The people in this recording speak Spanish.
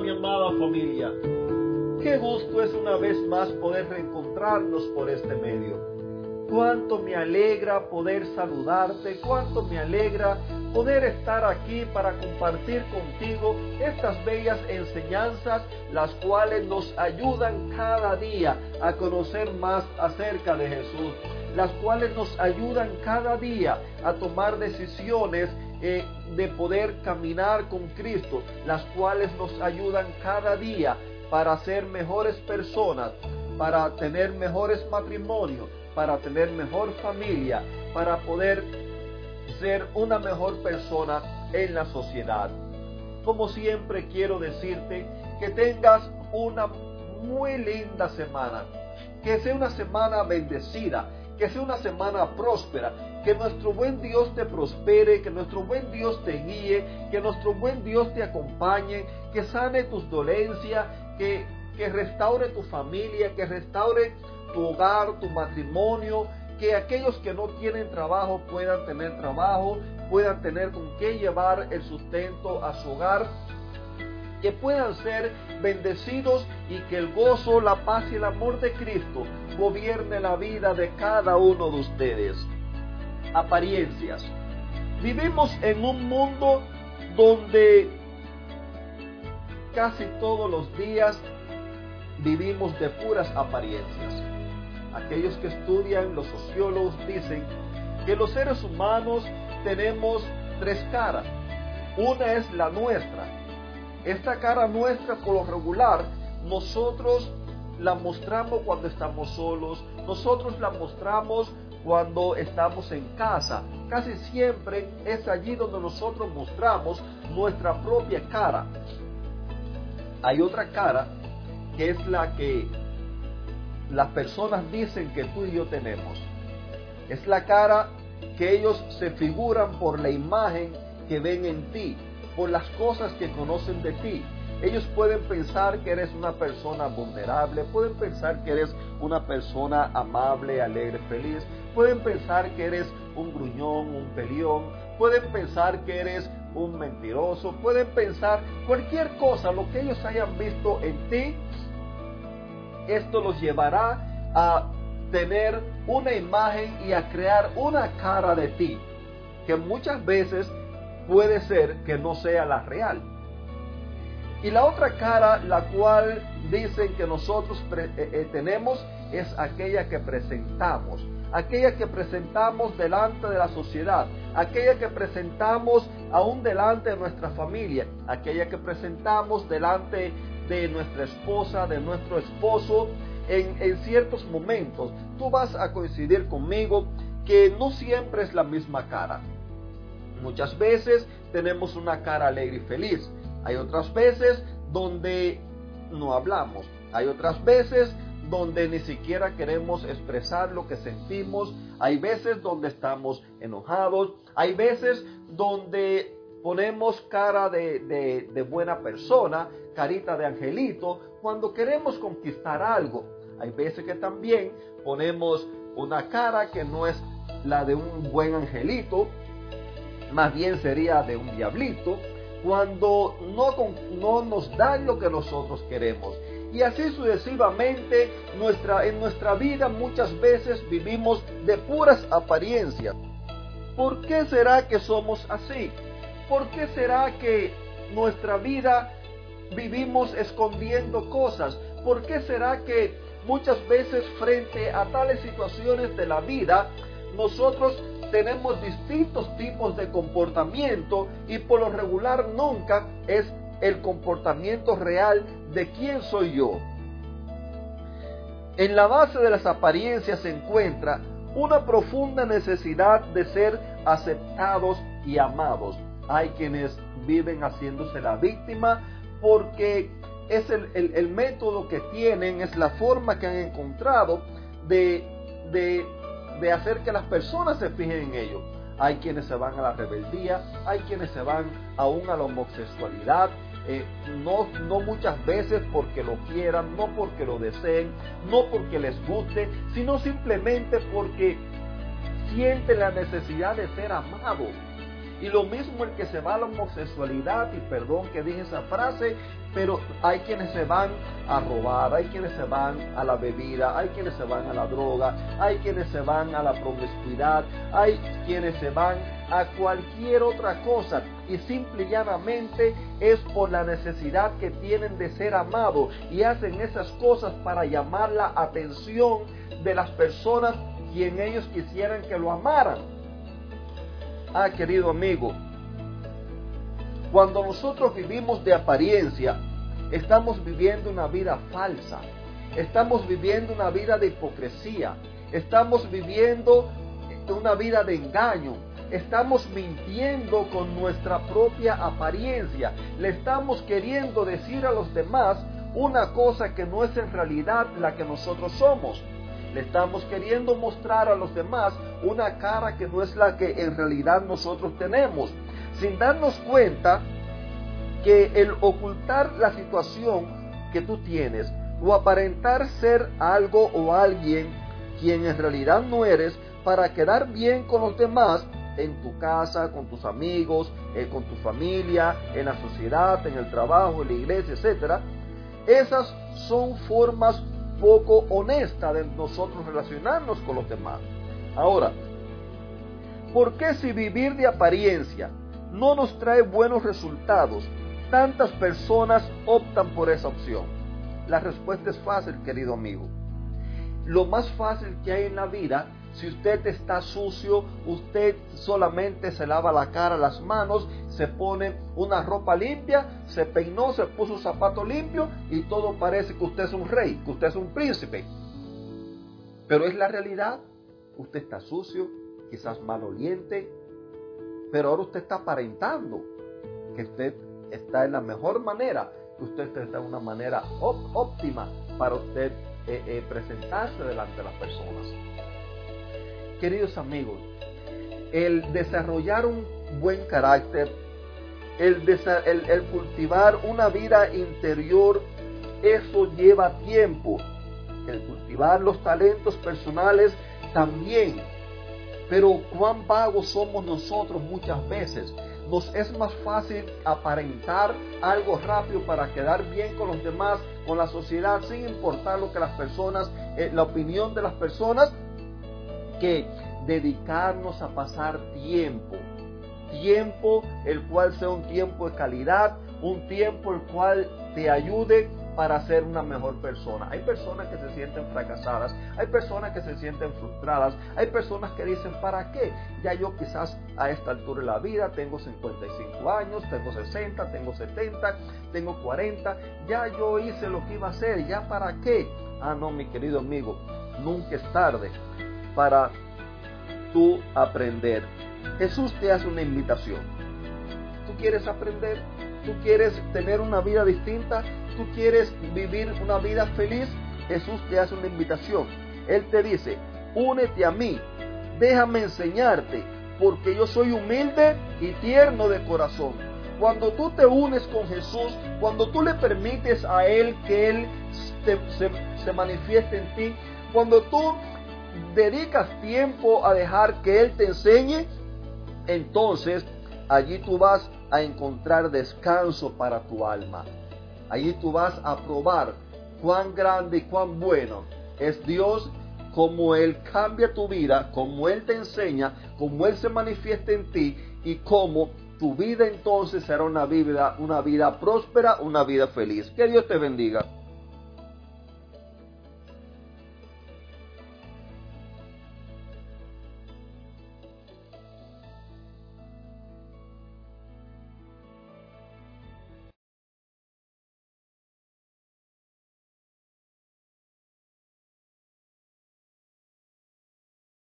Mi amada familia. Qué gusto es una vez más poder reencontrarnos por este medio. Cuánto me alegra poder saludarte, cuánto me alegra poder estar aquí para compartir contigo estas bellas enseñanzas, las cuales nos ayudan cada día a conocer más acerca de Jesús, las cuales nos ayudan cada día a tomar decisiones eh, de poder caminar con Cristo, las cuales nos ayudan cada día para ser mejores personas, para tener mejores matrimonios, para tener mejor familia, para poder ser una mejor persona en la sociedad. Como siempre quiero decirte que tengas una muy linda semana, que sea una semana bendecida, que sea una semana próspera, que nuestro buen Dios te prospere, que nuestro buen Dios te guíe, que nuestro buen Dios te acompañe, que sane tus dolencias, que, que restaure tu familia, que restaure tu hogar, tu matrimonio, que aquellos que no tienen trabajo puedan tener trabajo, puedan tener con qué llevar el sustento a su hogar, que puedan ser bendecidos y que el gozo, la paz y el amor de Cristo gobierne la vida de cada uno de ustedes. Apariencias. Vivimos en un mundo donde casi todos los días vivimos de puras apariencias. Aquellos que estudian, los sociólogos dicen que los seres humanos tenemos tres caras. Una es la nuestra. Esta cara nuestra por lo regular nosotros la mostramos cuando estamos solos, nosotros la mostramos cuando estamos en casa. Casi siempre es allí donde nosotros mostramos nuestra propia cara. Hay otra cara que es la que las personas dicen que tú y yo tenemos. Es la cara que ellos se figuran por la imagen que ven en ti, por las cosas que conocen de ti. Ellos pueden pensar que eres una persona vulnerable, pueden pensar que eres una persona amable, alegre, feliz, pueden pensar que eres un gruñón, un pelión, pueden pensar que eres un mentiroso, pueden pensar cualquier cosa, lo que ellos hayan visto en ti, esto los llevará a tener una imagen y a crear una cara de ti, que muchas veces puede ser que no sea la real. Y la otra cara, la cual dicen que nosotros eh, eh, tenemos, es aquella que presentamos, aquella que presentamos delante de la sociedad, aquella que presentamos aún delante de nuestra familia, aquella que presentamos delante de nuestra esposa, de nuestro esposo, en, en ciertos momentos. Tú vas a coincidir conmigo que no siempre es la misma cara. Muchas veces tenemos una cara alegre y feliz. Hay otras veces donde no hablamos. Hay otras veces donde ni siquiera queremos expresar lo que sentimos. Hay veces donde estamos enojados. Hay veces donde ponemos cara de, buena persona, carita de angelito, cuando queremos conquistar algo. Hay veces que también ponemos una cara que no es la de un buen angelito, más bien sería de un diablito, cuando no, no nos dan lo que nosotros queremos. Y así sucesivamente nuestra, en nuestra vida muchas veces vivimos de puras apariencias. ¿Por qué será que somos así? ¿Por qué será que nuestra vida vivimos escondiendo cosas? ¿Por qué será que muchas veces frente a tales situaciones de la vida nosotros tenemos distintos tipos de comportamiento y por lo regular nunca es el comportamiento real de quién soy yo. En la base de las apariencias se encuentra una profunda necesidad de ser aceptados y amados. Hay quienes viven haciéndose la víctima porque es el, método que tienen, es la forma que han encontrado de, de de hacer que las personas se fijen en ello. Hay quienes se van a la rebeldía, hay quienes se van aún a la homosexualidad, eh, no, no muchas veces porque lo quieran, no porque lo deseen, no porque les guste, sino simplemente porque sienten la necesidad de ser amados. Y lo mismo el que se va a la homosexualidad, y perdón que dije esa frase, pero hay quienes se van a robar, hay quienes se van a la bebida, hay quienes se van a la droga, hay quienes se van a la promiscuidad, hay quienes se van a cualquier otra cosa y simple y llanamente es por la necesidad que tienen de ser amados y hacen esas cosas para llamar la atención de las personas quien ellos quisieran que lo amaran. Ah, querido amigo, cuando nosotros vivimos de apariencia, estamos viviendo una vida falsa, estamos viviendo una vida de hipocresía, estamos viviendo una vida de engaño, estamos mintiendo con nuestra propia apariencia, le estamos queriendo decir a los demás una cosa que no es en realidad la que nosotros somos. Le estamos queriendo mostrar a los demás una cara que no es la que en realidad nosotros tenemos, sin darnos cuenta que el ocultar la situación que tú tienes o aparentar ser algo o alguien quien en realidad no eres para quedar bien con los demás en tu casa, con tus amigos, eh, con tu familia, en la sociedad, en el trabajo, en la iglesia, etc. Esas son formas poco honesta de nosotros relacionarnos con los demás. Ahora, ¿por qué si vivir de apariencia no nos trae buenos resultados, tantas personas optan por esa opción? La respuesta es fácil, querido amigo. Lo más fácil que hay en la vida si usted está sucio, usted solamente se lava la cara, las manos, se pone una ropa limpia, se peinó, se puso un zapato limpio y todo parece que usted es un rey, que usted es un príncipe. Pero es la realidad. Usted está sucio, quizás maloliente, pero ahora usted está aparentando que usted está en la mejor manera, que usted está en una manera óptima para usted eh, eh, presentarse delante de las personas. Queridos amigos, el desarrollar un buen carácter, el, cultivar una vida interior, eso lleva tiempo. El cultivar los talentos personales también. Pero cuán vagos somos nosotros muchas veces. Nos es más fácil aparentar algo rápido para quedar bien con los demás, con la sociedad, sin importar lo que las personas, eh, la opinión de las personas, que dedicarnos a pasar tiempo. Tiempo el cual sea un tiempo de calidad, un tiempo el cual te ayude para ser una mejor persona. Hay personas que se sienten fracasadas, hay personas que se sienten frustradas, hay personas que dicen, ¿para qué? Ya yo quizás a esta altura de la vida tengo 55 años, tengo 60, tengo 70, tengo 40, ya yo hice lo que iba a hacer, ¿ya para qué? Ah, no, mi querido amigo, nunca es tarde para tú aprender. Jesús te hace una invitación. ¿Tú quieres aprender? ¿Tú quieres tener una vida distinta? ¿Tú quieres vivir una vida feliz? Jesús te hace una invitación. Él te dice, únete a mí, déjame enseñarte, porque yo soy humilde y tierno de corazón. Cuando tú te unes con Jesús, cuando tú le permites a Él que Él se, se manifieste en ti, cuando tú dedicas tiempo a dejar que Él te enseñe, entonces allí tú vas a encontrar descanso para tu alma. Allí tú vas a probar cuán grande y cuán bueno es Dios, como Él cambia tu vida, como Él te enseña, como Él se manifiesta en ti y cómo tu vida entonces será una vida, una vida próspera, una vida feliz. Que Dios te bendiga.